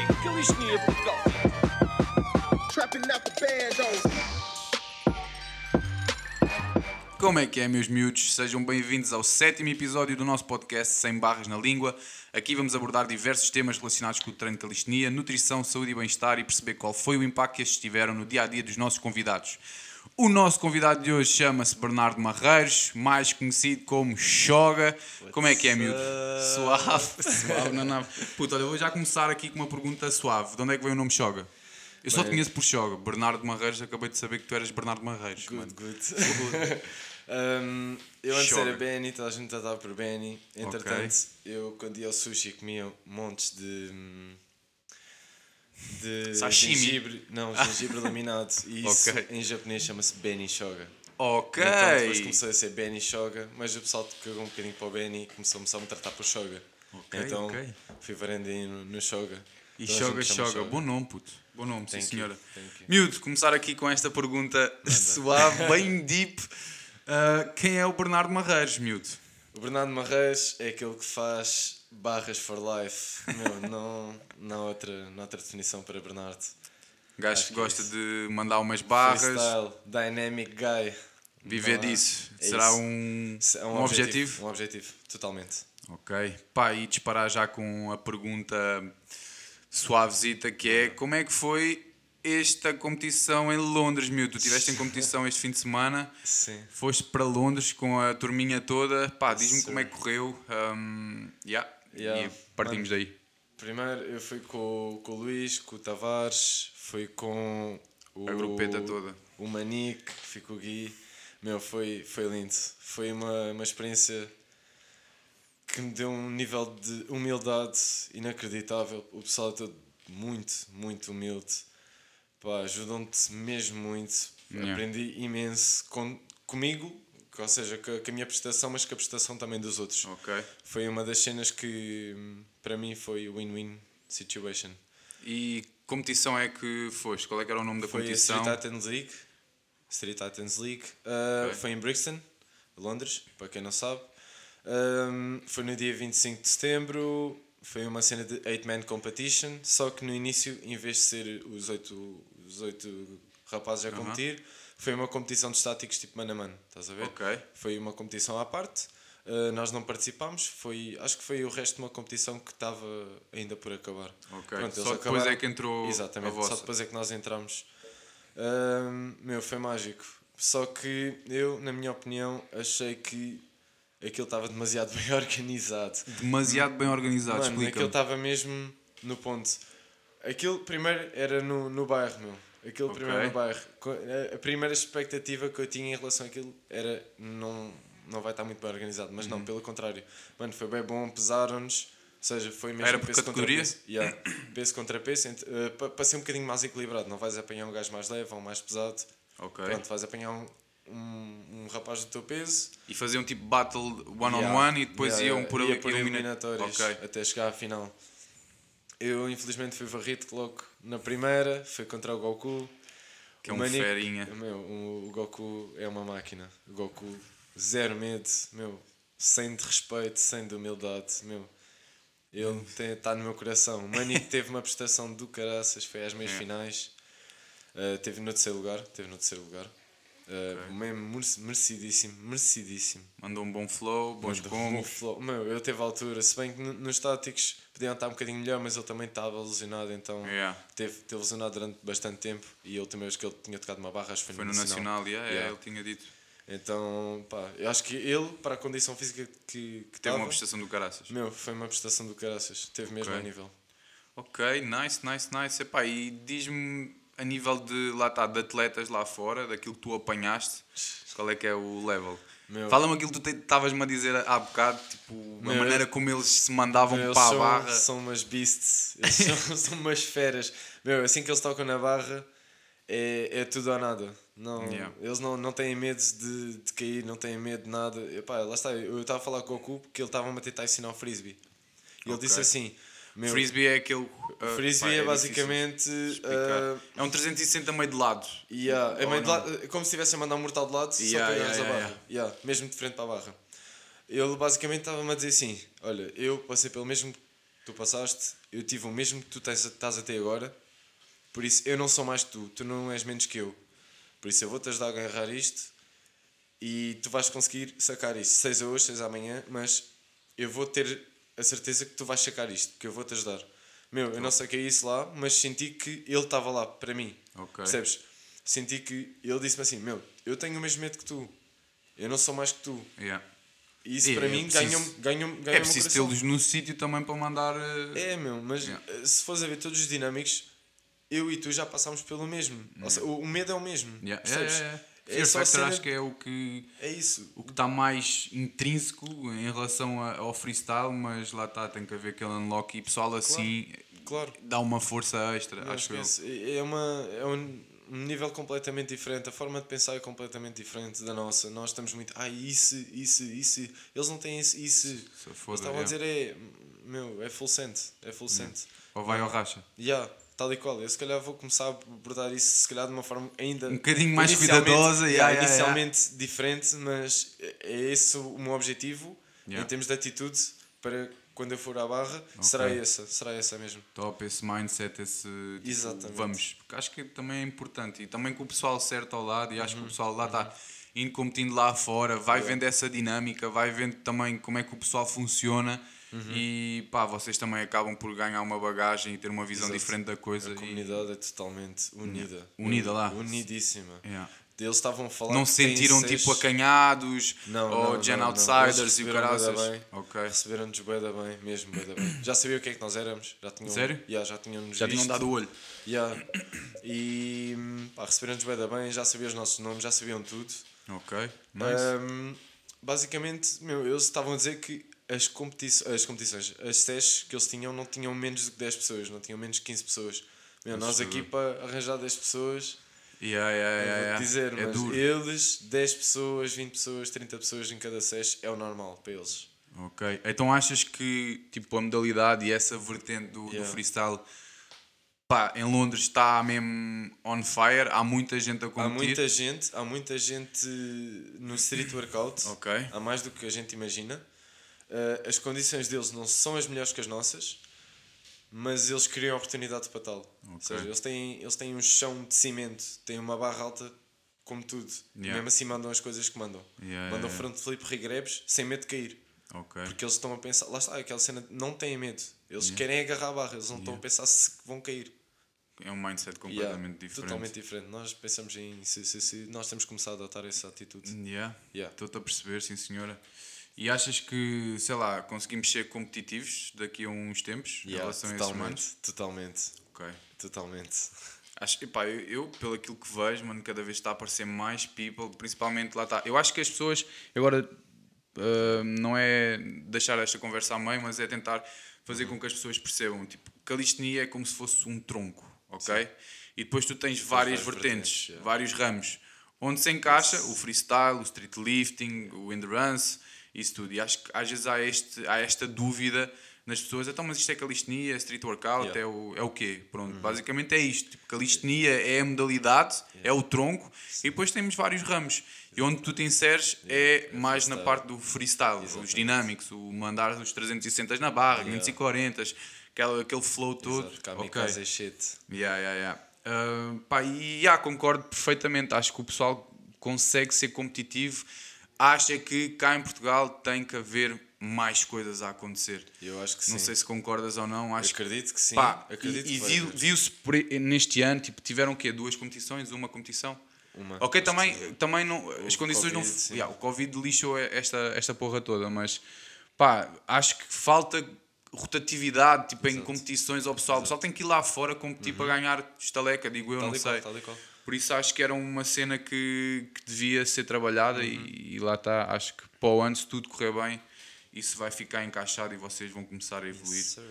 Trem Calistenia Portugal. Trapping out the bandos. Como é que é, meus miúdos? Sejam bem-vindos ao sétimo episódio do nosso podcast Sem Barras na Língua. Aqui vamos abordar diversos temas relacionados com o treino de calistenia, nutrição, saúde e bem-estar e perceber qual foi o impacto que estes tiveram no dia a dia dos nossos convidados. O nosso convidado de hoje chama-se Bernardo Marreiros, mais conhecido como Choga. Como é que é, miúdo? Suave, suave na nave. Puta, olha, eu vou já começar aqui com uma pergunta suave. De onde é que veio o nome Choga? Eu só te conheço por Choga. Bernardo Marreiros, acabei de saber que tu eras Bernardo Marreiros. mano. Good, good. Um, eu antes era Benny, toda a gente tratava por Benny. Entretanto, eu quando ia ao sushi comia montes de. De Sashimi. gengibre, não, gengibre laminado. E isso Ok. em japonês chama-se Benny Shoga. Ok. Então depois começou a ser Benny Shoga, mas o pessoal cagou um bocadinho para o Benny e começou a me tratar por Shoga. Ok, então ok. fui varando aí no, Shoga. E Toda a Choga, gente chama Choga. Bom nome, puto. Bom nome, sim Thank you, senhora. thank you. Miúdo, começar aqui com esta pergunta suave, bem deep. Ah, quem é o Bernardo Marreiros, miúdo? O Bernardo Marreis é aquele que faz barras for life. Meu, não, não, há outra, não há outra definição para Bernardo. Gajo que é gosta isso. de mandar umas barras, Freestyle, dynamic guy. viver disso. é Será isso. um, É um objetivo? Um objetivo, totalmente. Ok. Pá, e disparar já com a pergunta suavezita que é como é que foi esta competição em Londres, miúdo? Tu estiveste em competição este fim de semana. Sim. Foste para Londres com a turminha toda. Pá, diz-me como é que correu. Um, yeah. Yeah. E partimos daí. Primeiro eu fui com, com o Luís, com o Tavares, fui com o, A grupeta toda. O Manique, fui com o Gui. Meu, foi, foi lindo. Foi uma, uma experiência que me deu um nível de humildade inacreditável. O pessoal é todo muito, muito humilde. Pá, ajudam-te mesmo muito. Yeah. Aprendi imenso com, comigo, ou seja, com a, com a minha prestação, mas com a prestação também dos outros. Ok. Foi uma das cenas que para mim foi win-win situation. E competição é que foste? Qual é que era o nome da Foi a competição? Street Titans League. Street Titans League. Uh, Ok. Foi em Brixton, Londres, para quem não sabe. Um, foi no dia 25 de setembro. Foi uma cena de 8-man competition. Só que no início, em vez de ser os 8 os oito rapazes a competir, foi uma competição de estáticos tipo mano a mano. Estás a ver? Ok. Foi uma competição à parte. Uh, nós não participámos. Foi, acho que foi o resto de uma competição que estava ainda por acabar. Ok. Pronto, Só depois acabaram- é que entrou Exatamente, só depois é que nós entramos. Ahm, meu, foi mágico. Só que eu, na minha opinião, achei que aquilo estava demasiado bem organizado. Demasiado bem organizado, Mano, aquilo explica-me. estava mesmo no ponto. Aquilo primeiro era no, no bairro, meu. Aquilo Ok. primeiro no bairro. A- primeira expectativa que eu tinha em relação àquilo era não, não vai estar muito bem organizado. Mas Uhum. não, pelo contrário. Mano, foi bem bom, pesaram-nos. Ou seja, foi mesmo Era por peso categoria? contra peso. Yeah. peso contra peso. pa- para ser um bocadinho mais equilibrado. Não vais apanhar um gajo mais leve ou mais pesado. Ok. Pronto, vais apanhar um, um, um rapaz do teu peso. E faziam tipo battle one on Yeah. one e depois Yeah, iam por, ia ali- por elimina- eliminatórias Ok. até chegar à final. Eu infelizmente fui varrido logo na primeira, foi contra o Goku. Que é um Manique- ferinha. Meu, o, Goku é uma máquina. O Goku, zero medo, meu, sem de respeito, sem de humildade, meu. Ele está no meu coração. O Manique teve uma prestação do caraças, foi às meias É. finais. Uh, teve no terceiro lugar, teve no terceiro lugar. Uh, Mesmo merec- merecidíssimo, merecidíssimo. Mandou um bom flow, bons Manda um combos. flow. Meu, eu teve altura, se bem que no- nos táticos podiam estar um bocadinho melhor, mas ele também estava lesionado, então Yeah. teve, teve lesionado durante bastante tempo. E a última vez que ele tinha tocado uma barra, acho que foi, Foi no Nacional, yeah, yeah, Yeah. ele tinha dito. Então, pá, eu acho que ele, para a condição física que, que Teve uma estava, prestação do caraças. meu, foi uma prestação do caraças. Teve mesmo Ok. a nível. Ok, nice, nice, nice. Epá, e diz-me a nível de, lá está, de atletas lá fora, daquilo que tu apanhaste, qual é que é o level? Meu. Fala-me aquilo que tu estavas-me a dizer há bocado, tipo, a Meu, maneira como eles se mandavam Meu, para a são, barra. são umas beasts, eles são, são umas feras. Meu, assim que eles tocam na barra, é, é tudo ou nada. Não, Yeah. Eles não, não têm medo de, de cair, não têm medo de nada. Epá, lá está, eu estava a falar com o Goku porque ele estava-me a tentar ensinar o frisbee. E ele Ok. disse assim: meu, Frisbee é aquele. uh, frisbee pá, é, difícil basicamente. uh, é um 360 meio de lado. Yeah, é meio de lado- como se estivesse a mandar um mortal de lado, Yeah, só que yeah, a barra. Yeah, mesmo de frente para a barra. Ele basicamente estava-me a dizer assim: Olha, eu passei pelo mesmo que tu passaste, eu tive o mesmo que tu tens, estás a ter agora, por isso eu não sou mais que tu, tu não és menos que eu. Por isso eu vou-te ajudar a agarrar isto e tu vais conseguir sacar isto, seja hoje, seja amanhã, mas eu vou ter a certeza que tu vais sacar isto, que eu vou-te ajudar. Meu, eu não saquei isso lá, mas senti que ele estava lá para mim. Ok. Percebes? Senti que ele disse-me assim: Meu, eu tenho o mesmo medo que tu, eu não sou mais que tu. Yeah. E isso E para é mim preciso- ganha-me ganha ganha É preciso tê-los no sítio também para mandar. eh, É, meu, mas Yeah. eh, se fores a ver todos os dinâmicos, eu e tu já passámos pelo mesmo. Ou seja, o, o medo é o mesmo. Yeah. É, percebes? é, é. É Fear a Factor cena- acho que é o que É isso. o que está mais intrínseco em relação a- ao freestyle, mas lá está, tem que haver aquele unlock e pessoal assim Claro. dá uma força extra, Não acho eu. esquece. É, uma, é um, nível completamente diferente. A forma de pensar é completamente diferente da nossa. Nós estamos muito. Ah, isso, isso, isso. Eles não têm isso. isso. Se Eles estavam a yeah. dizer é. Meu, é full cent. É full cent. Ou vai ao racha. Yeah, tal e qual. Eu se calhar vou começar a abordar isso se calhar de uma forma ainda Um bocadinho mais cuidadosa, yeah, yeah, inicialmente diferente, mas é é esse o meu objetivo Yeah. em termos de atitude para quando eu for à barra, será essa, será essa mesmo. Top, esse mindset, esse tipo, Exatamente. vamos. Porque acho que também é importante. E também com o pessoal certo ao lado, e acho Uhum. que o pessoal lá está indo competindo lá fora, vai vendo essa dinâmica, vai vendo também como é que o pessoal funciona. Uhum. E pá, vocês também acabam por ganhar uma bagagem e ter uma visão Exato. diferente da coisa. A e- comunidade é totalmente unida. Unida lá. Unidíssima. Yeah. Eles estavam a falar Não se sentiram seis- tipo acanhados Não, ou não, gen não, não. outsiders Eles e o bem. Ok. Receberam-nos bué da bem, mesmo bué da bem. Já sabia o que é que nós éramos. Já tinham, Sério? Yeah, já tinham Já tinham dado o olho. Yeah. E receberam-nos bué da bem, já sabiam os nossos nomes, já sabiam tudo. Ok. Nice. Um, basicamente, meu, eles estavam a dizer que as, competi as competições, as sessions que eles tinham, não tinham menos que 10 pessoas, não tinham menos de 15 pessoas. Meu, nós aqui para arranjar 10 pessoas, Yeah, yeah, yeah, vou dizer, é mas duro. eles, 10 pessoas, 20 pessoas, 30 pessoas em cada session é o normal para eles. Ok. Então achas que tipo, a modalidade e essa vertente do, do freestyle pá, em Londres está mesmo on fire? Há muita gente a Há competir? muita gente, há muita gente no street workout, há mais do que a gente imagina. Uh, as condições deles não são as melhores que as nossas, mas eles criam oportunidade para tal. Ou seja, eles têm, eles têm um chão de cimento, têm uma barra alta como tudo. Yeah. Mesmo assim mandam as coisas que mandam. Yeah, mandam yeah, front flip, regrebs, sem medo de cair. Ok. Porque eles estão a pensar, lá está, aquela cena, não têm medo. Eles querem agarrar a barra, eles não estão a pensar se vão cair. É um mindset completamente diferente. Totalmente diferente. Nós pensamos em se, se, se nós temos começado a adotar essa atitude. Yeah. Estou-te a perceber, sim senhora. E achas que, sei lá, conseguimos ser competitivos daqui a uns tempos em Yeah, relação a esses totalmente, manos? totalmente, Ok. totalmente. Acho, epá, eu, eu, pelo aquilo que vejo, mano, cada vez está a aparecer mais people, principalmente lá está. Eu acho que as pessoas, agora, ah, não é deixar esta conversa a meio, mas é tentar fazer com que as pessoas percebam, tipo, calistenia é como se fosse um tronco, ok? E depois tu tens várias várias vertentes, vertentes, yeah. vários ramos, onde se encaixa o freestyle, o street lifting, o endurance, isso tudo. E acho que às vezes há, este, há esta dúvida nas pessoas, então, mas isto é calistenia, é street workout, Yeah. é o, é o quê? Pronto, basicamente é isto. Tipo, calistenia é a modalidade, é o tronco, e depois temos vários ramos. E onde tu te inseres é mais na parte do freestyle, os dinâmicos, o mandar os 360 na barra, 540, aquele, aquele flow todo. Exato, kamikaze Ok. é shit. Yeah, yeah, yeah. Ah, pá, e yeah, concordo perfeitamente. Acho que o pessoal consegue ser competitivo. Acha que cá em Portugal tem que haver mais coisas a acontecer. Eu acho que sim. Não sei se concordas ou não. Acho acredito que sim. Pá, acredito e, e viu- viu-se por- neste ano, tipo, tiveram o quê? Duas competições? Uma competição? Uma. Ok, também, que também não, as condições não. Covid, sim. Yeah, o Covid lixou esta, esta porra toda, mas pá, acho que falta rotatividade tipo, em Exato. competições ao pessoal. O pessoal tem que ir lá fora competir para ganhar estaleca, digo eu, Tal não sei. tal qual. Por isso acho que era uma cena que, que devia ser trabalhada e, e lá está. Acho que para o ano, se tudo correr bem, isso vai ficar encaixado e vocês vão começar a evoluir Sir.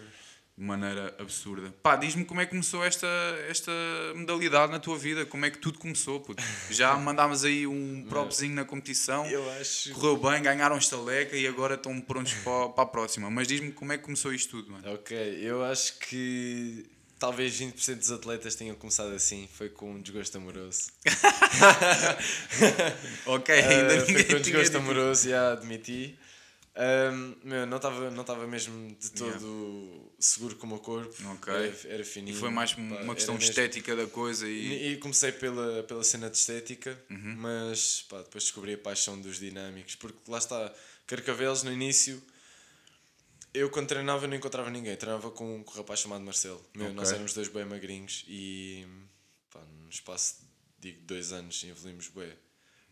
de maneira absurda. Pá, diz-me como é que começou esta, esta modalidade na tua vida, como é que tudo começou, puto. Já mandámos aí um propzinho na competição, acho. correu bem, ganharam estaleca e agora estão prontos para, para a próxima. Mas diz-me como é que começou isto tudo, mano. Ok, eu acho que talvez 20% dos atletas tenham começado assim. Foi com um desgosto amoroso. Ok, ainda foi ninguém com um desgosto amoroso, já admiti. Ahm, meu, não estava não tava mesmo de todo seguro com o meu corpo. Ok. Era, era E fininho. foi mais pá, uma questão mesmo- estética da coisa e. E, e comecei pela, pela cena de estética, Uhum. mas pá, depois descobri a paixão dos dinâmicos, porque lá está, Carcavelos no início, eu quando treinava não encontrava ninguém, treinava com, com um rapaz chamado Marcelo. Meu, Nós Ok. éramos dois bem magrinhos e pá, no espaço de dois anos evoluímos bem.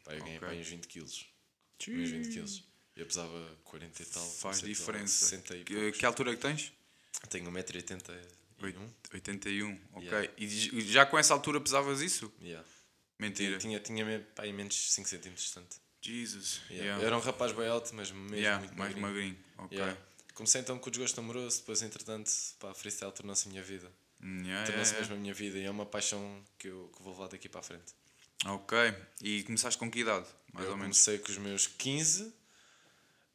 Pá, eu ganhei Ok. pá, uns 20 quilos. Uns 20 quilos. Eu pesava 40 e tal. Faz 60 e tal, diferença. 60 e Que, que altura é que tens? Tenho 1,81m. 81, ok. Yeah. E já com essa altura pesavas isso? Yeah. Mentira. Tinha, tinha, tinha pá, menos 5 cm distante. Jesus. Yeah. Yeah. Era um rapaz bem alto, mas mesmo Yeah, muito mais magrinho. magrinho. Ok. Comecei então com o desgosto amoroso, depois entretanto, pá, freestyle tornou-se a minha vida. Yeah, Tornou-se yeah, mesmo a minha vida e é uma paixão que eu, que vou levar daqui para a frente. Ok. E começaste com que idade? Mais eu ou menos. comecei com os meus 15.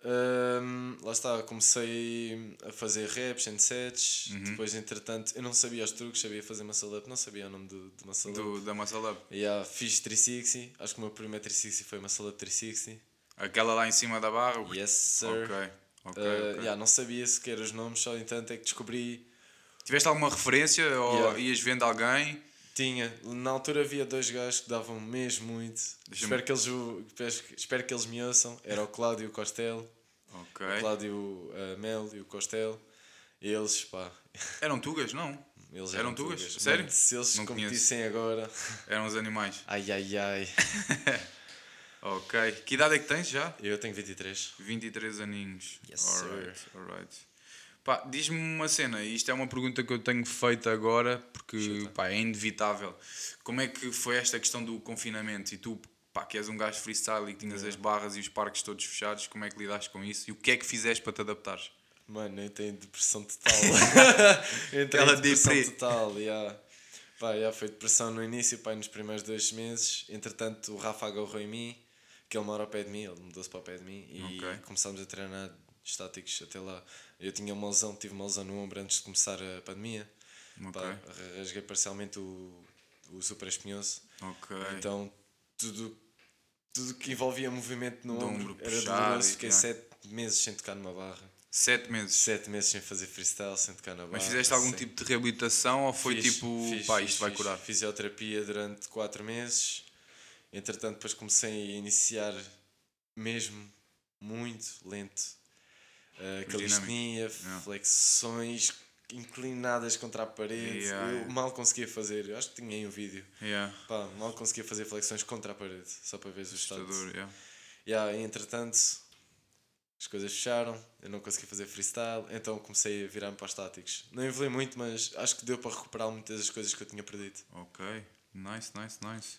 Hum, lá está, comecei a fazer raps and sets. Uhum. Depois, entretanto, eu não sabia os truques, sabia fazer muscle up, não sabia o nome do, do muscle up. Do, da Muscle Up. Yeah, fiz 360, acho que o meu primeiro 360 foi muscle up 360. Aquela lá em cima da barra? Yes, sir. Ok. Ok. Uh, ok. yeah, não sabia sequer os nomes, só entanto é que descobri. Tiveste alguma referência ou Yeah. ias vendo alguém? Tinha, na altura havia dois gajos que davam mesmo muito. Espero que, eles, espero que eles me ouçam. Era o Cláudio Costello, Ok. o Cláudio uh, Mel e o Costello. Eles, pá, Eram tugas? Não. eles Eram eram tugas? tugas. Sério? Mano, se eles Não competissem agora, Eram os animais. ai ai ai. Ok. Que idade é que tens já? Eu tenho 23. 23 aninhos. Yes, alright, alright. Pá, diz-me uma cena, isto é uma pergunta que eu tenho feito agora, porque pá, é inevitável. Como é que foi esta questão do confinamento? E tu, pá, que és um gajo freestyle e que tinhas as barras e os parques todos fechados, como é que lidaste com isso? E o que é que fizeste para te adaptares? Mano, eu tenho depressão total. eu tenho Aquela depressão deprê. total, yeah. Pá, yeah, foi depressão no início, pá, nos primeiros dois meses. Entretanto, o Rafa agarrou em mim, que ele mora ao pé de mim, ele mudou-se para o pé de mim e Ok. começámos a treinar estáticos até lá. Eu tinha uma lesão, tive uma lesão no ombro antes de começar a pandemia. Ok. Pá, rasguei parcialmente o, o super espinhoso. Ok. Então, tudo, tudo que envolvia movimento no ombro, era doloroso. Fiquei yeah. sete meses sem tocar numa barra. Sete meses. Sete meses sem fazer freestyle, sem tocar na barra. Mas fizeste algum sem- tipo de reabilitação ou foi Fiz, tipo, fiz, pá, fiz, isto vai fiz curar? Fisioterapia durante quatro meses. Entretanto, depois comecei a iniciar mesmo muito lento. Uh, calistenia, Yeah. flexões inclinadas contra a parede. Yeah, eu yeah. mal conseguia fazer, eu acho que tinha aí um vídeo. Pá, mal conseguia fazer flexões contra a parede, só para ver o estado. Yeah. E entretanto, as coisas fecharam, eu não consegui fazer freestyle, então comecei a virar-me para os estáticos. Não evolui muito, mas acho que deu para recuperar muitas das coisas que eu tinha perdido. Ok, nice, nice, nice.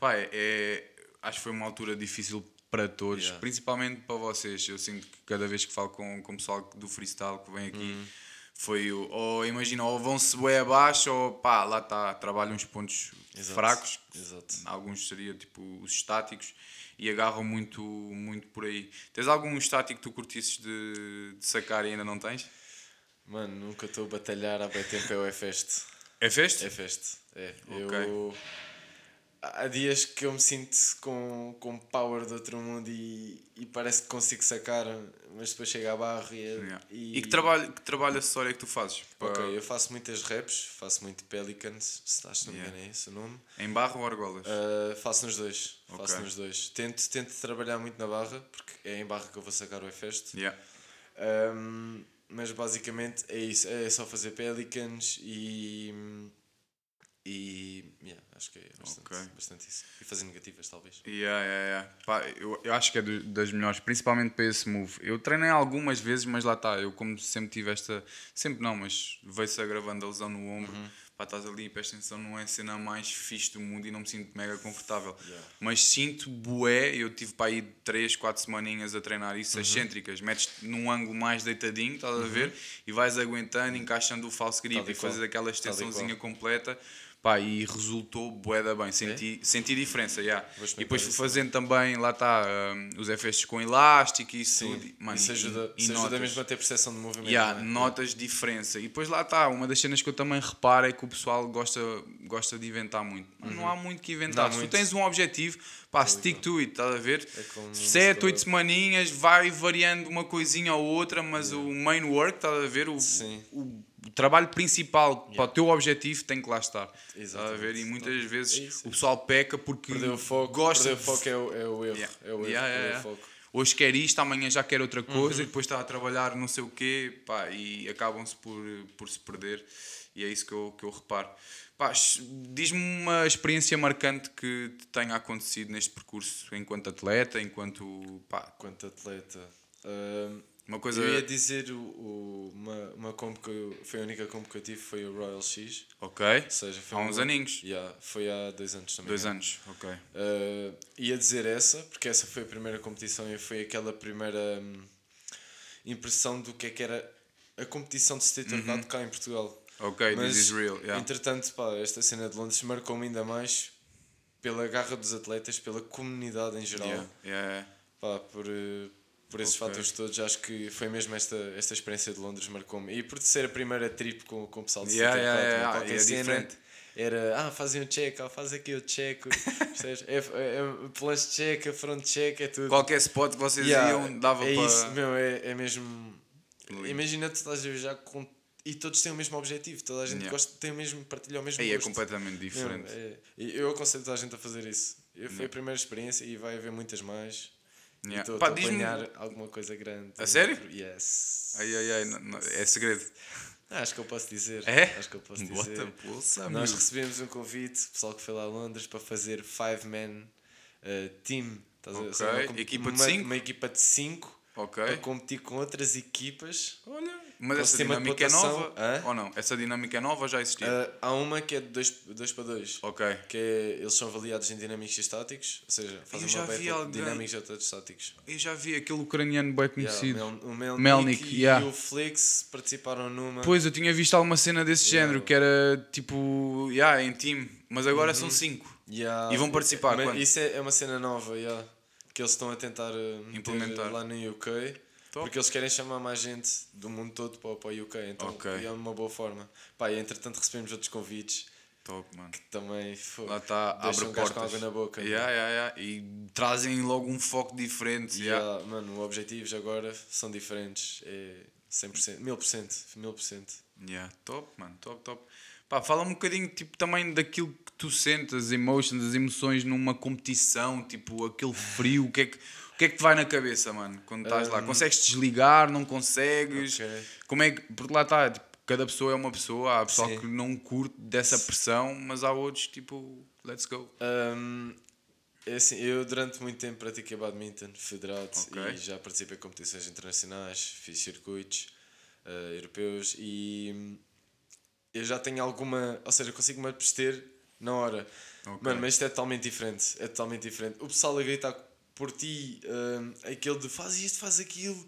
Pá, é, é- acho que foi uma altura difícil para todos, Yeah. principalmente para vocês. Eu sinto que cada vez que falo com, com o pessoal do freestyle que vem aqui, Uhum. foi o, ou imagina, ou vão-se bem abaixo, ou pá, lá está, trabalham uns pontos Exato. fracos, Exato. alguns seria tipo os estáticos, e agarram muito, muito por aí. Tens algum estático que tu curtisses de, de sacar e ainda não tens? Mano, nunca estou a batalhar há bem tempo, é o Efeste. É feste? É Feste, é. Ok. Eu... Há dias que eu me sinto com, com power do outro mundo e, e parece que consigo sacar, mas depois chega à barra e... Yeah. e... E, que, trabalho, que trabalho acessório é que tu fazes? Ok, Para- eu faço muitas raps, faço muito Pelicans, se que não me engano é esse o nome. Em barra ou argolas? Uh, faço nos dois. Faço Ok. nos dois. Tento, tento trabalhar muito na barra, porque é em barra que eu vou sacar o Efeste. Yeah. Um, mas basicamente é isso. É só fazer pelicans e. E. Yeah, acho que é bastante, Ok. bastante isso. E fazer negativas, talvez. Yeah, yeah, yeah. Pá, eu, eu acho que é do- das melhores, principalmente para esse move. Eu treinei algumas vezes, mas lá está. Eu, como sempre tive esta. Sempre não, mas veio-se agravando a lesão no ombro. Uhum. Pá, estás ali, presta atenção, não é a cena mais fixe do mundo e não me sinto mega confortável. Yeah. Mas sinto bué. Eu tive para aí 3, 4 semaninhas a treinar isso, Uhum. excêntricas. Metes num ângulo mais deitadinho, estás a ver? E vais aguentando, encaixando o falso grip Tal e fazes qual. aquela extensãozinha completa. Pá, e resultou bué bem, senti, senti diferença, yeah. E depois fui isso fazendo também, lá está, os efeitos com elástico e isso Sim, tudo. Mano, isso ajuda, e isso ajuda notas. mesmo a ter percepção de movimento. Yeah, é? notas diferença. E depois lá está, uma das cenas que eu também reparo é que o pessoal gosta, gosta de inventar muito. Mas Não há muito que inventar. Não Se tu muito. tens um objetivo, pá, stick to it, estás a ver? É Sete, se oito semaninhas, vai variando uma coisinha ou outra, mas o main work, estás a ver? O, Sim. o, o trabalho principal para o teu objetivo tem que lá estar. Estás a ver? Exatamente. E muitas vezes É isso. o pessoal peca porque Perder o foco, gosta perder o foco é o, é o erro. Yeah. É o erro, Yeah, yeah, o yeah. foco. Hoje quer isto, amanhã já quer outra coisa Uhum. e depois está a trabalhar não sei o quê pá, e acabam-se por, por se perder. E é isso que eu, que eu reparo. Diz-me uma experiência marcante que te tenha acontecido neste percurso enquanto atleta, enquanto. Pá, Quanto atleta. Ahm, uma coisa. Eu ia dizer o, o- uma, uma comp que eu, foi a única comp que eu tive foi o Royal X. Ok. Ou seja, foi Há uns uma- aninhos. Yeah, foi há dois anos também. Dois anos. Ok. Uh, ia dizer essa, porque essa foi a primeira competição e foi aquela primeira hum, impressão do que é que era a competição de street workout cá em Portugal. Ok, Mas, this is real. Yeah. entretanto, pá, esta cena de Londres marcou-me ainda mais pela garra dos atletas, pela comunidade em geral, Yeah, yeah. pá, por, eh, por esses Ok. fatores todos. Acho que foi mesmo esta, esta experiência de Londres marcou-me. E por ser a primeira trip com, com o pessoal de Yeah, yeah, yeah, qualquer é cena diferente. Era, ah, fazem o check, ah, faz aqui o check, é, é, é plus check, front check, é tudo. Qualquer spot que vocês Yeah, iam, dava é para. isso, meu, é, é mesmo. Lindo. Imagina tu estás a viajar com. E todos têm o mesmo objetivo, toda a gente Yeah. gosta, tem o mesmo, partilha o mesmo Aí é gosto. completamente Meu, diferente. é- eu aconselho toda a gente a fazer isso. Eu, foi a primeira experiência e vai haver muitas mais. Yeah. Estou a planear alguma coisa grande. A sério? Yes. Ai, ai, ai, não- não- é segredo. Acho que eu posso dizer. É? Acho que eu posso Bota dizer. pulsa, Nós recebemos um convite, pessoal que foi lá a Londres, para fazer five man uh, team. Estás a ver? Uma equipa de cinco? Uma equipa de 5 Ok. para competir com outras equipas. Olha, mas essa dinâmica é nova? hã? Ou não? Essa dinâmica é nova ou já existia? Uh, há uma que é de 2 para 2. ok. Que é, eles são avaliados em dinâmicos e estáticos, ou seja, fazem já uma battle alguém- dinâmicos e estáticos. Eu já vi aquele ucraniano bem Yeah, conhecido. o Mel- o Melnik, Melnik, e yeah. o Flix participaram numa. Pois, eu tinha visto alguma cena desse Yeah. género que era tipo, yeah, em time, mas agora são cinco. Yeah, E vão participar mas? Isso é, é uma cena nova, yeah, que eles estão a tentar meter Implementar. lá no UK. Top. Porque eles querem chamar mais gente do mundo todo para, para o UK, então Ok. é uma boa forma. Pá, e entretanto recebemos outros convites Top, mano. que também foi, Lá está, abre um gajo com portas. água na boca. Yeah, yeah, yeah. E trazem logo um foco diferente. Yeah. ah, mano, os objetivos agora são diferentes. É 100%, 1000%, 1000%. Yeah, top, mano, top, top. Pá, fala um bocadinho tipo, também daquilo que tu sentes, as emotions, as emoções numa competição, tipo aquele frio, o que é que, que, é que te vai na cabeça, mano, quando estás lá? Consegues desligar, não consegues? Hum. Ok. Como é que, porque lá está, tipo, cada pessoa é uma pessoa, há pessoal Sim. que não curte dessa pressão, mas há outros tipo, let's go. Hum, é assim, eu durante muito tempo pratiquei badminton federado Ok. e já participei em competições internacionais, fiz circuitos eh, europeus e hum, eu já tenho alguma, ou seja, consigo me abster na hora. Ok. Mano, mas isto é totalmente diferente, é totalmente diferente. O pessoal a gritar por ti, hum, aquele de faz isto, faz aquilo,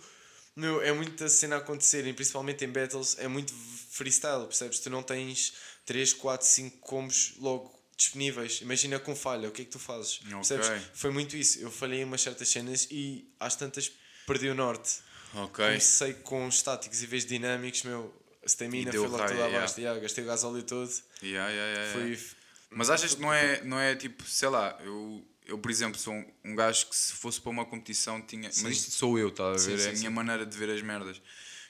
meu, é muita cena a acontecer, e principalmente em battles, é muito freestyle, percebes? Tu não tens 3, 4, 5 combos logo disponíveis. Imagina com falha, o que é que tu fazes? Ok. Percebes? Foi muito isso. Eu falhei em umas certas cenas e às tantas perdi o norte. Ok. Comecei com estáticos em vez de dinâmicos, meu, a stamina foi logo toda yeah. abaixo. Yeah, gastei o gasóleo todo. Yeah, yeah, yeah, yeah. Foi. Mas achas que não é, não é tipo, sei lá, eu, eu por exemplo sou um, um gajo que se fosse para uma competição tinha. Mas isto sou eu, estás a Sim, ver? sim, é a minha sim. maneira de ver as merdas.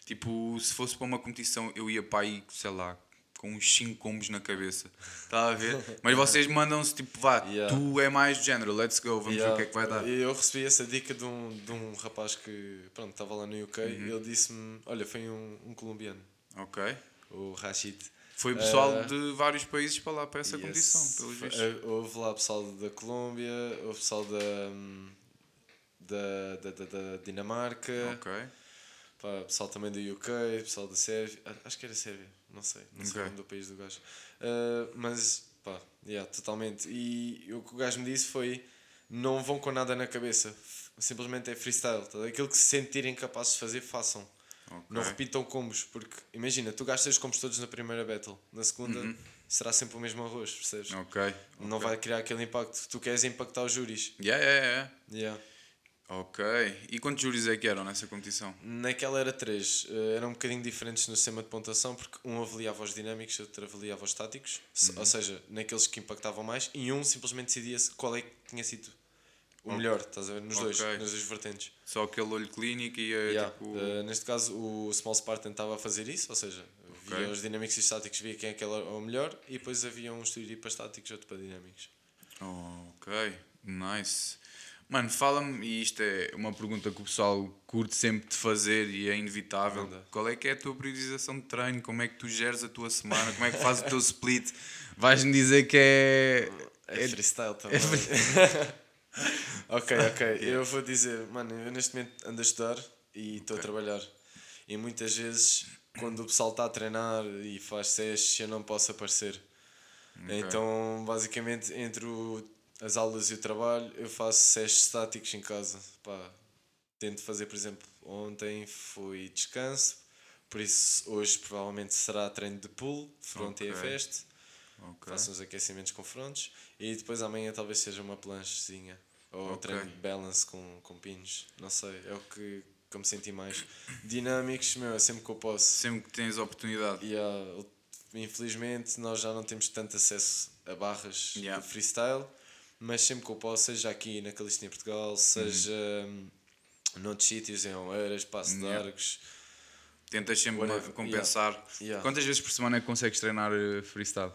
Tipo, se fosse para uma competição eu ia para aí, sei lá, com uns 5 combos na cabeça. Estás a ver? Mas vocês mandam-se tipo, vá, Yeah. tu é mais do género, let's go, vamos ver o que é que vai dar. Eu recebi essa dica de um, de um rapaz que pronto, estava lá no UK. Uhum. Ele disse-me: Olha, foi um, um colombiano, Ok. o Rashid. Foi pessoal Eh, de vários países para lá para essa Yes. competição, pelos vistos. eh, Houve lá pessoal da Colômbia, houve pessoal da, hum, da, da, da, da Dinamarca, Ok. pá, pessoal também do UK, pessoal da Sérvia. Acho que era Sérvia, não sei, não sei o nome do país do gajo. Eh, mas, pá, yeah, totalmente. E o que o gajo me disse foi: não vão com nada na cabeça, simplesmente é freestyle. Tá? Aquilo que se sentirem capazes de fazer, façam. Não repitam combos, porque imagina, tu gastas os combos todos na primeira battle, na segunda será sempre o mesmo arroz, percebes? Uhum. Ok. Não vai criar aquele impacto. Tu queres impactar os júris. Yeah, yeah, yeah. Yeah. Ok. E quantos júris é que eram nessa competição? Naquela era três, eh, eram um bocadinho diferentes no sistema de pontuação, porque um avaliava os dinâmicos outro avaliava os estáticos, Se- Uhum. ou seja, naqueles que impactavam mais, e um simplesmente decidia se- qual é que tinha sido o melhor, estás a ver? Nos dois, Ok. nas duas vertentes. Só aquele olho clínico e é Yeah. tipo. Eh, neste caso, o Small Spartan estava a fazer isso, ou seja, via Ok. os dinâmicos e estáticos, via quem é que era o melhor, e depois havia um estudo para estáticos e outro para dinâmicos. Ok, nice. Mano, fala-me, e isto é uma pergunta que o pessoal curte sempre de fazer e é inevitável. Manda. Qual é que é a tua priorização de treino? Como é que tu geres a tua semana? Como é que fazes o teu split? Vais-me dizer que é. É, é- freestyle também. ok, ok. Eu vou dizer, mano, eu neste momento ando a estudar e estou a trabalhar. E muitas vezes, quando o pessoal está a treinar e faz sessions, eu não posso aparecer. Então, basicamente, entre o- as aulas e o trabalho, eu faço sessions estáticos em casa. Pá, tento fazer, por exemplo, ontem foi descanso, por isso hoje provavelmente será treino de pull, front e Ok. fest. Ok. Faço uns aquecimentos com frontes e depois amanhã talvez seja uma planchezinha ou Ok. treino de balance com, com pinos. Não sei, é o que, que eu me senti mais. Dinâmicos, meu, é sempre que eu posso. Sempre que tens oportunidade. E ah, infelizmente nós já não temos tanto acesso a barras Yeah. de freestyle, mas sempre que eu posso, seja aqui na Calistenia Portugal, seja hum, noutros sítios, em Oeiras, Passo de Yeah. Arcos. Tentas sempre Whatever, compensar. Yeah. Quantas vezes por semana é que consegues treinar eh, freestyle?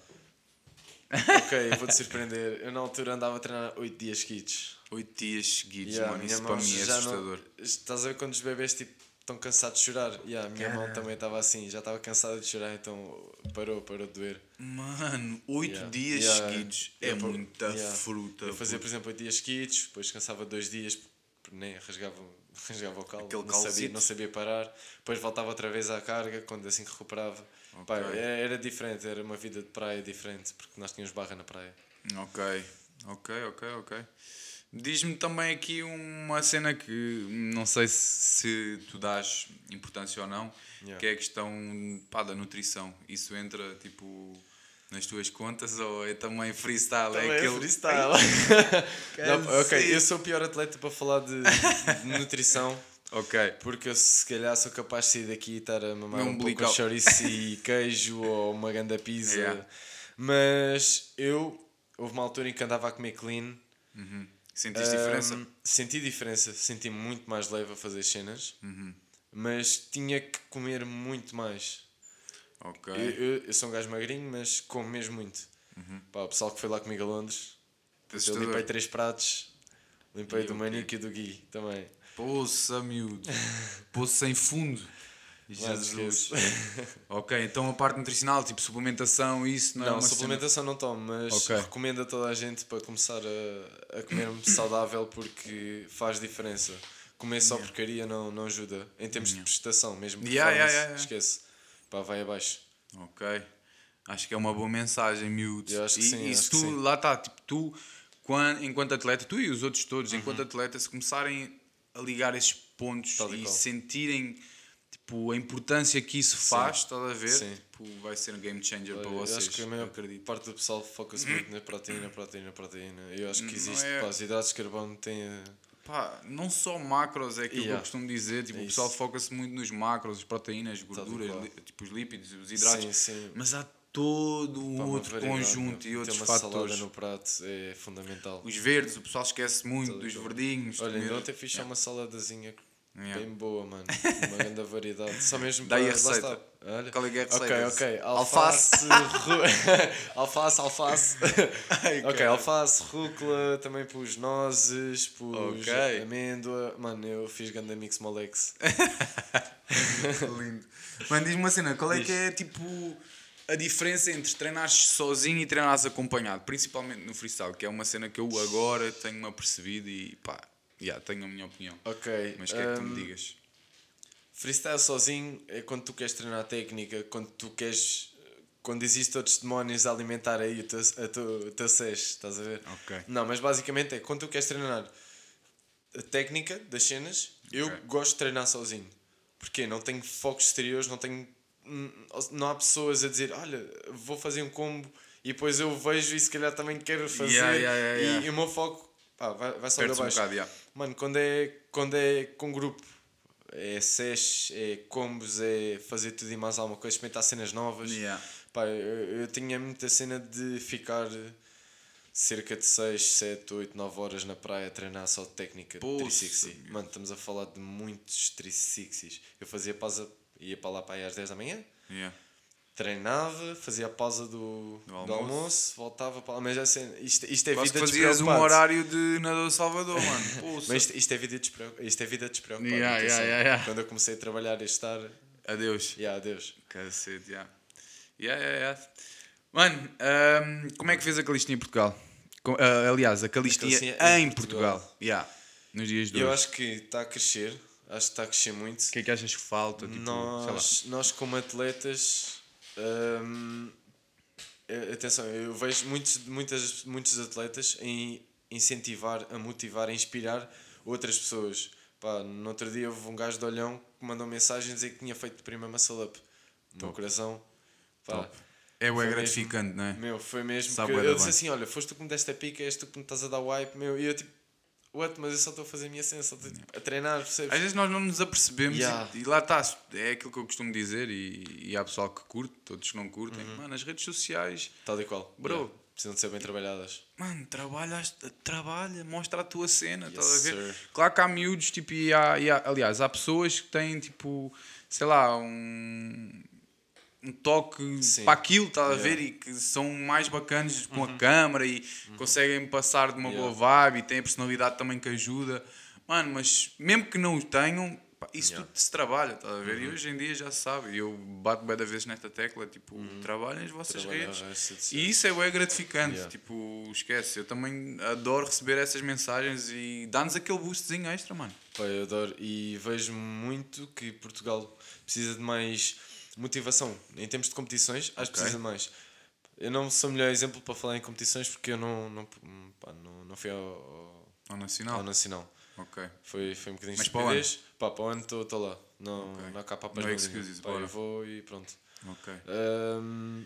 Ok, vou-te surpreender. Eu na altura andava a treinar 8 dias seguidos. 8 dias seguidos, Yeah, mano. Isso para mim é já não- assustador. Estás a ver quando os bebês tipo, estão cansados de chorar? Yeah, a minha mão também estava assim, já estava cansada de chorar, então parou, parou de doer. Mano, 8 Yeah. dias Yeah. seguidos é por- muita fruta. Eu fazia, por exemplo, 8 dias seguidos, depois descansava 2 dias, nem rasgava, rasgava o calo, Aquele não sabia, não sabia parar. Depois voltava outra vez à carga, quando assim que recuperava. Pá, Ok. era, diferente, era uma vida de praia diferente, porque nós tínhamos barra na praia. Ok, ok, ok, ok. Diz-me também aqui uma cena que não sei se, se tu dás importância ou não, Yeah. que é a questão pá, da nutrição. Isso entra tipo nas tuas contas ou é também freestyle? É é aquele... freestyle. Não, ok, eu sou o pior atleta para falar de, de nutrição. Ok, Porque eu se calhar sou capaz de sair daqui e estar a mamar Não um pouco de chouriço e queijo ou uma ganda pizza. Yeah. Mas eu, houve uma altura em que andava a comer clean. sentiste diferença? Ahm, senti diferença, senti muito mais leve a fazer as cenas. Uhum. Mas tinha que comer muito mais. Ok. Eu, eu, eu sou um gajo magrinho, mas como mesmo muito. Pá, o pessoal que foi lá comigo a Londres, eu limpei três pratos. Limpei E do o Manique e do Gui também. Poça, miúdo. Poço sem fundo. Jesus. ok, então a parte nutricional, tipo suplementação, isso não, é Não, cena- suplementação não tomo, mas Ok. recomendo a toda a gente para começar a, a comer saudável porque faz diferença. Comer só porcaria não, não ajuda. Em termos de prestação, mesmo Yeah, yeah, yeah, yeah. esquece. Pá, vai abaixo. Ok. Acho que é uma boa mensagem, miúdos. Eu acho que e, sim, e se tu, lá está, tipo, tu, quando, enquanto atleta, tu e os outros todos, Uhum. enquanto atleta, se começarem a ligar esses pontos Tal e e sentirem tipo, a importância que isso faz, estás a ver? Sim. Tipo, vai ser um game changer para Eu vocês. acho que a eu maior acredito. parte do pessoal foca-se muito na proteína, proteína, proteína. Eu acho que existe, é- pá, os hidratos de carbono têm. Pá, não só macros, é aquilo que eu Yeah. costumo dizer. Tipo, É o pessoal foca-se muito nos macros, as proteínas, gorduras, qual. li- tipo os lípidos, os hidratos. Sim, sim. Mas há todo uma outro variedade, conjunto e outros Ter uma fatores. salada no prato é fundamental. Os verdes, o pessoal esquece muito Todo dos verdinhos. Olha, ainda ontem fiz só uma saladazinha Yeah. bem boa, mano. Uma grande variedade. Só mesmo Dá aí a para- lá receita. Olha. Qual é que é a Ok, receita? ok. Alface. Alface. alface, alface. Ai, ok, alface, rúcula, também pus nozes, pus Ok. amêndoa. Mano, eu fiz ganda mix molex. Lindo. Mano, diz-me uma cena, qual é que é tipo a diferença entre treinares sozinho e treinares acompanhado? Principalmente no freestyle, que é uma cena que eu agora tenho-me apercebido e pá, yeah, tenho a minha opinião. Ok. Mas quer que tu hum, me digas? Freestyle sozinho é quando tu queres treinar a técnica, quando tu queres. Quando existem outros demónios a alimentar aí o teu, a teu, o teu sesh, estás a ver? Ok. Não, mas basicamente é quando tu queres treinar a técnica das cenas, eu Ok. gosto de treinar sozinho. Porquê? Não tenho focos exteriores, não tenho. Hum, Não há pessoas a dizer, olha, vou fazer um combo e depois eu vejo e se calhar também quero fazer. Yeah, yeah, yeah, e-. E, o meu foco pá, vai, vai só Perde-se um abaixo. bocado. Mano, quando é, quando é com grupo, é sesh, é combos, é fazer tudo e mais alguma coisa, experimentar cenas novas. Pá, eu, eu tinha muita cena de ficar cerca de 6, 7, 8, 9 horas na praia a treinar só técnica de Poça, 360. meu. Mano, estamos a falar de muitos 360s. Eu fazia pausa, ia para lá para aí às 10 da manhã, Yeah. treinava, fazia a pausa do, do, almoço. almoço. voltava para lá. Mas assim, isto, isto é Quase vida fazias um horário de nadador Salvador, mano. Mas isto, isto é vida despreocupada. Isto é vida despreocupada. Yeah, yeah, yeah, yeah. Quando eu comecei a trabalhar e estar. Adeus. Yeah, adeus. Cacete, já. Yeah, yeah, yeah. Mano, ahm, como é que fez a Calistinha em Portugal? Com- ah, aliás, a Calistinha, em, em Portugal. Portugal. Yeah. Nos dias de Eu hoje. acho que está a crescer. Acho que está a crescer muito. O que é que achas que falta? Tipo, nós, nós como atletas hum, eh, atenção, eu vejo muitos, muitas, muitos atletas em incentivar, a motivar, a inspirar outras pessoas. Pá, no outro dia houve um gajo de olhão que mandou mensagem dizer que tinha feito o primeiro muscle up. O meu coração pá, Top. É bem mesmo- gratificante, não é? Meu, foi mesmo. Sabe que da eu disse assim: olha, foste tu que me deste a pica, és tu que me estás a dar wipe, meu. E eu tipo, what? Mas eu só estou a fazer a minha cena, só estou tipo, a treinar, percebes? Às vezes nós não nos apercebemos Yeah. e, e lá está, é aquilo que eu costumo dizer e, e há pessoal que curte, todos que não curtem. Uhum. Mano, as redes sociais, Tal e qual. Bro. Yeah. Precisam de ser bem trabalhadas. mano, trabalha, trabalha, mostra a tua cena, Yes, a ver? Claro que há miúdos, tipo, e há, e há- aliás, há pessoas que têm, tipo, sei lá, um, um toque Sim. para aquilo, estás a Yeah. Uhum. ver? E que são mais bacanas com a câmara e conseguem passar de uma Yeah. boa vibe e têm a personalidade também que ajuda. Mano, mas mesmo que não o tenham, pá, isso Yeah. Uhum. tudo se trabalha, estás a ver? E hoje em dia já se sabe, eu bato bem da vez nesta tecla, tipo, trabalhem as vossas Trabalhar redes. E isso é bem gratificante, tipo, esquece. Eu também adoro receber essas mensagens e dá-nos aquele boostzinho extra, mano. Pá, eu adoro. E vejo muito que Portugal precisa de mais motivação. Em termos de competições, acho que precisa mais. Eu não sou o melhor exemplo para falar em competições porque eu não, não, pá, não, não fui ao, ao, Ao Nacional. ao Nacional. Ok. Foi, foi um bocadinho Mas para o ano? Pá, para o ano estou lá. Não, Ok. não há cá para as excuses, Pá, eu vou e pronto. Ok. Hum,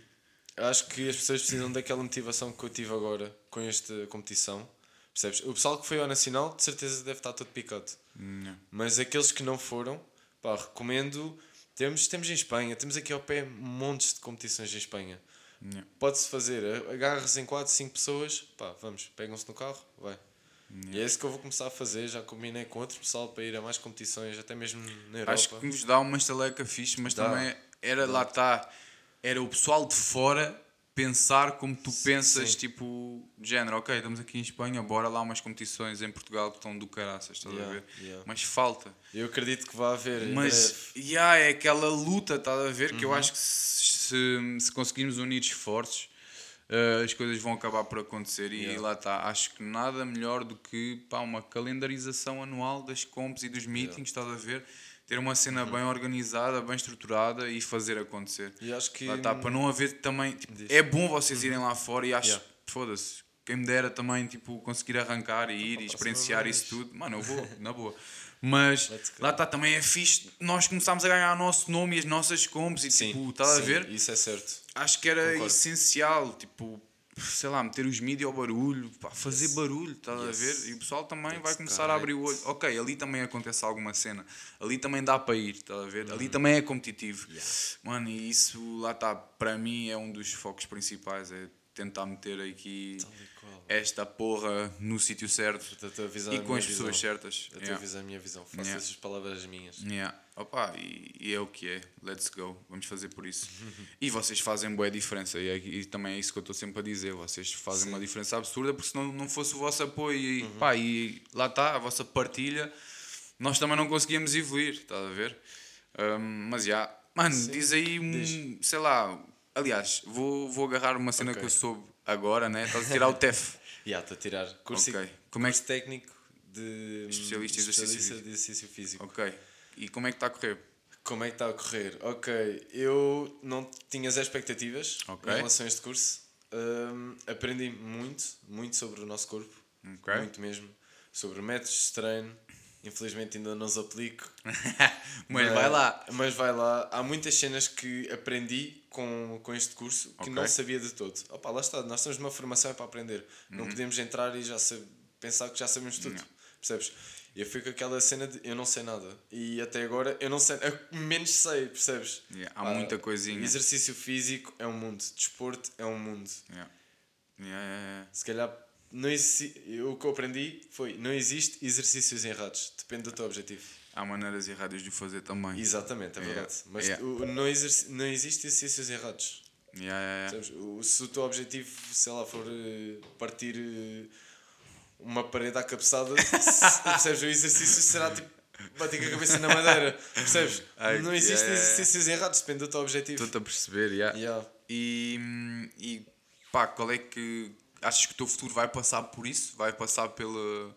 acho que as pessoas precisam daquela motivação que eu tive agora com esta competição. Percebes? O pessoal que foi ao Nacional, de certeza deve estar todo picado. Não. Mas aqueles que não foram, pá, recomendo. Temos, temos em Espanha, temos aqui ao pé montes de competições em Espanha. Não. Pode-se fazer, agarras em 4, 5 pessoas, pá, vamos, pegam-se no carro, vai. E é isso que eu vou começar a fazer. Já combinei com outro pessoal para ir a mais competições, até mesmo na Europa. Acho que nos dá uma estaleca fixe, mas Dá. também era, lá está, era o pessoal de fora pensar como tu pensas, sim. tipo, de género, ok, estamos aqui em Espanha, bora lá umas competições em Portugal que estão do caraças, estás a Yeah, ver? yeah. Mas falta. Eu acredito que vai haver. em Mas breve. yeah, é aquela luta, estás a ver? Uhum. Que eu acho que se, se, se conseguirmos unir esforços, eh, as coisas vão acabar por acontecer. E Yeah. lá está. Acho que nada melhor do que pá, uma calendarização anual das comps e dos meetings, estás a ver? Ter uma cena Uhum. bem organizada, bem estruturada e fazer acontecer. E acho que. Lá está, para não haver também. tipo, é bom vocês irem lá fora e acho. Yeah. Foda-se. Quem me dera também tipo, conseguir arrancar e ir e experienciar isso tudo. Mano, eu vou, na boa. Mas lá está, também é fixe. Nós começámos a ganhar o nosso nome e as nossas comps e Sim, tipo, estás a ver? Isso é certo. Acho que era Concordo. essencial, tipo, sei lá, meter os mídias ao barulho, pá, fazer Yes. barulho, estás a Yes. ver? E o pessoal também vai That's começar a abrir o olho. Ok, ali também acontece alguma cena, ali também dá para ir, estás a ver? Ali Uhum. também é competitivo. Mano, e isso lá está, para mim é um dos focos principais, é tentar meter aqui qual. esta porra no sítio certo a e a com as pessoas visão. certas. A tua Yeah. visão a minha visão. Faço Yeah. essas palavras minhas. Yeah. Opa, e, e é o que é. Let's go. Vamos fazer por isso. e vocês fazem boa diferença. E, é- e também é isso que eu estou sempre a dizer. Vocês fazem uma diferença absurda porque se não, não fosse o vosso apoio e, pá, e lá está, a vossa partilha, nós também não conseguíamos evoluir. Estás a ver? Um, mas já. Mano, Sim. diz aí um. Sei lá. Aliás, vou, vou agarrar uma cena Ok. que eu soube agora, né? Estás a tirar o TEF. Já, estou a tirar. Curso, Ok. Como é curso técnico de Especialista em exercício especialista físico. de exercício físico. Ok. E como é que está a correr? Como é que está a correr? Ok, eu não tinha as expectativas Ok. em relação a este curso. Hum, aprendi muito, muito sobre o nosso corpo. Ok. Muito mesmo. Sobre métodos de treino. Infelizmente ainda não os aplico. Mas vai lá. Mas vai lá. Há muitas cenas que aprendi com, com este curso que Ok. não sabia de todo. Opa, lá está, nós estamos numa formação é para aprender. Não podemos entrar e já pensar que já sabemos tudo. Uhum. Não. Percebes? Eu fui com aquela cena de eu não sei nada. E até agora eu não sei, eu menos sei, percebes? Yeah, há muita coisinha. Exercício físico é um mundo, desporto é um mundo. Yeah. Yeah. Se calhar, não exi- o que eu aprendi foi: não existe exercícios errados, depende do teu objetivo. Há maneiras erradas de o fazer também. Exatamente, é verdade. Mas o- não, exerci- não existe exercícios errados. O- se o teu objetivo, sei lá, for eh, partir eh, uma parede à cabeçada, se- percebes? O exercício será tipo bater com a cabeça na madeira. Percebes? Ai, não existem yeah. exercícios errados, depende do teu objetivo. Estou-te a perceber, yeah. Yeah. E, e pá, qual é que achas que o teu futuro vai passar por isso? Vai passar pelo.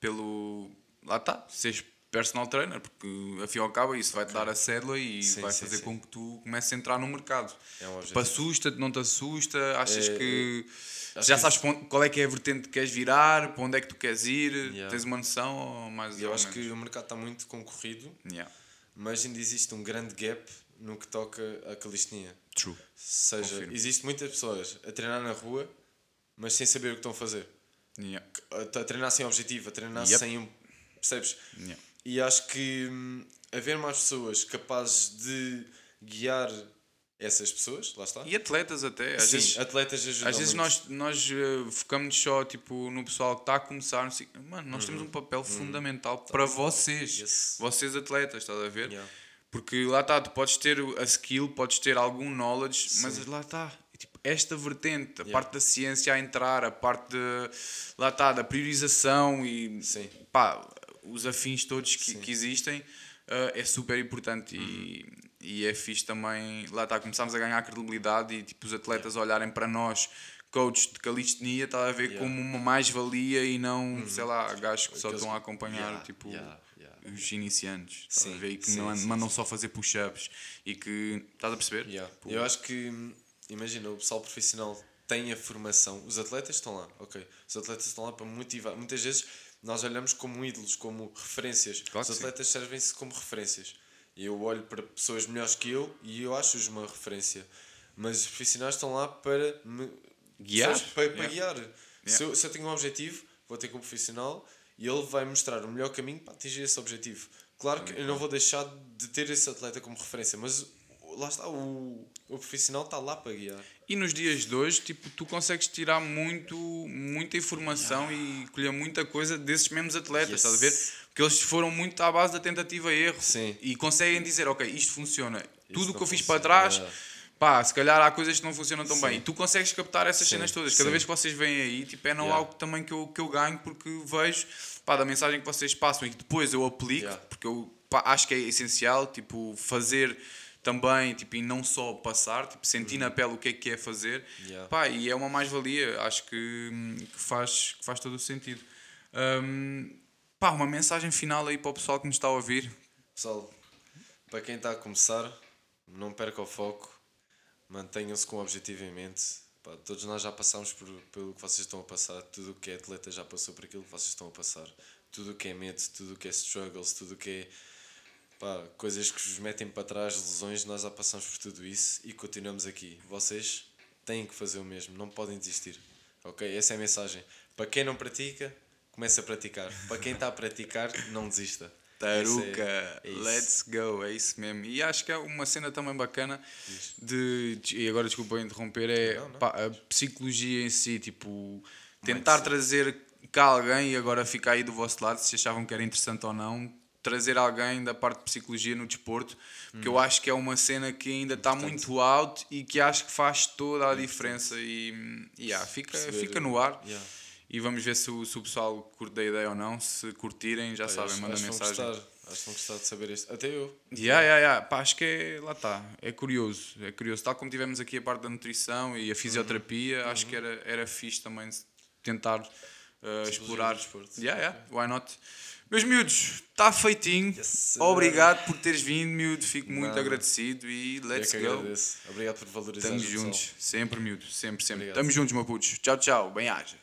pelo lá está, seres personal trainer, porque afinal ao cabo isso vai-te dar a cédula e Sim, vai sim, fazer sim. com que tu comeces a entrar no mercado. É um. Tipo, Assusta-te, não te assusta? Achas É, que. já sabes qual é que é a vertente que queres virar, para onde é que tu queres ir? Yeah. Tens uma noção ou mais Eu ou acho menos? que o mercado está muito concorrido, Yeah. mas ainda existe um grande gap no que toca à calistenia. True. Ou seja, Confirmo. existe muitas pessoas a treinar na rua, mas sem saber o que estão a fazer. Yeah. A, a treinar sem objetivo, a treinar Yep. sem um. Percebes? Yeah. E acho que hum, haver mais pessoas capazes de guiar essas pessoas, lá está. E atletas até, às Sim, vezes. atletas ajudam Às vezes muito. nós, nós eh, focamos só tipo, no pessoal que está a começar. Mano, nós temos um papel fundamental para vocês. Uhum. Yes. Vocês atletas, estás a ver? Yeah. Porque lá está, tu podes ter a skill, podes ter algum knowledge, mas lá está. Tipo, esta vertente, a Yeah. parte da ciência a entrar, a parte de, lá está, da priorização e Sim. pá, os afins todos que, que existem eh, é super importante Uhum. e, e é fixe também, lá está, começámos a ganhar credibilidade e tipo, os atletas olharem para nós, coaches de calistenia, está a ver Yeah. Uhum. como uma mais-valia e não, sei lá, gajos que só Aqueles- estão a acompanhar Yeah, tipo yeah, yeah. os iniciantes, estás a Sim, ver? E que sim, não, sim, mandam só fazer push-ups e que estás a perceber? Yeah. Tipo, Eu acho que, hum, imagina, o pessoal profissional tem a formação, os atletas estão lá, ok? Os atletas estão lá para motivar. Muitas vezes nós olhamos como ídolos, como referências. Claro os atletas servem-se como referências. Eu olho para pessoas melhores que eu e eu acho-os uma referência. Mas os profissionais estão lá para me Guiar. Para, para Yeah. guiar. Se, eu, se eu tenho um objetivo, vou ter com um profissional e ele vai mostrar o melhor caminho para atingir esse objetivo. Claro que eu não vou deixar de ter esse atleta como referência, mas lá está, o, o profissional está lá para guiar. E nos dias de hoje, tipo, tu consegues tirar muito, muita informação e colher muita coisa desses mesmos atletas, Yes. estás a ver? Porque eles foram muito à base da tentativa e erro Sim. e conseguem dizer, ok, isto funciona. Tudo o que eu fiz para trás, Yeah. pá, se calhar há coisas que não funcionam tão Sim. bem. E tu consegues captar essas Sim, cenas todas. Cada sim. vez que vocês vêm aí, tipo, é não Yeah. algo também que eu, que eu ganho porque vejo, pá, da mensagem que vocês passam e que depois eu aplico, Yeah. porque eu pá, acho que é essencial, tipo, fazer também, tipo, e não só passar, tipo, sentir na pele o que é que é fazer, Uhum. Yeah. pá, e é uma mais-valia, acho que, que, faz, que faz todo o sentido. Hum, pá, uma mensagem final aí para o pessoal que nos está a ouvir. Pessoal, para quem está a começar, não perca o foco, mantenham-se com o objetivo em mente. Pá, todos nós já passamos por, pelo que vocês estão a passar, tudo o que é atleta já passou por aquilo que vocês estão a passar. Tudo o que é medo, tudo o que é struggles, tudo o que é pá, coisas que vos metem para trás, lesões, nós já passamos por tudo isso e continuamos aqui. Vocês têm que fazer o mesmo, não podem desistir. Ok? Essa é a mensagem. Para quem não pratica, comece a praticar. Para quem está a praticar, não desista. Taruca, é- é let's go, é isso mesmo. E acho que é uma cena também bacana de, e agora desculpa interromper, é Não, não. pá, a psicologia em si, tipo, tentar trazer cá alguém e agora fica aí do vosso lado se achavam que era interessante ou não, trazer alguém da parte de psicologia no desporto, porque Hum. eu acho que é uma cena que ainda está muito out e que acho que faz toda a diferença e, yeah, fica, Perceber- fica no ar. Yeah. E vamos ver se o, se o pessoal curte da ideia ou não. Se curtirem, já Pá, sabem, acho- manda acho que vão mensagem. Gostar. Acho que vão gostar de saber isto. Até eu. Yeah, yeah, yeah. Pá, acho que é, lá está, é curioso, é curioso. Tal como tivemos aqui a parte da nutrição e a fisioterapia, acho que era, era fixe também tentar uh, explorar. Yeah, yeah, why not? Meus miúdos, está feitinho. Yes. Obrigado por teres vindo, miúdo. Fico muito agradecido e Eu let's que go. agradeço. Obrigado por valorizar Estamos juntos, sempre, miúdo, sempre, sempre. Estamos juntos, meu putos. Tchau, tchau, bem haja.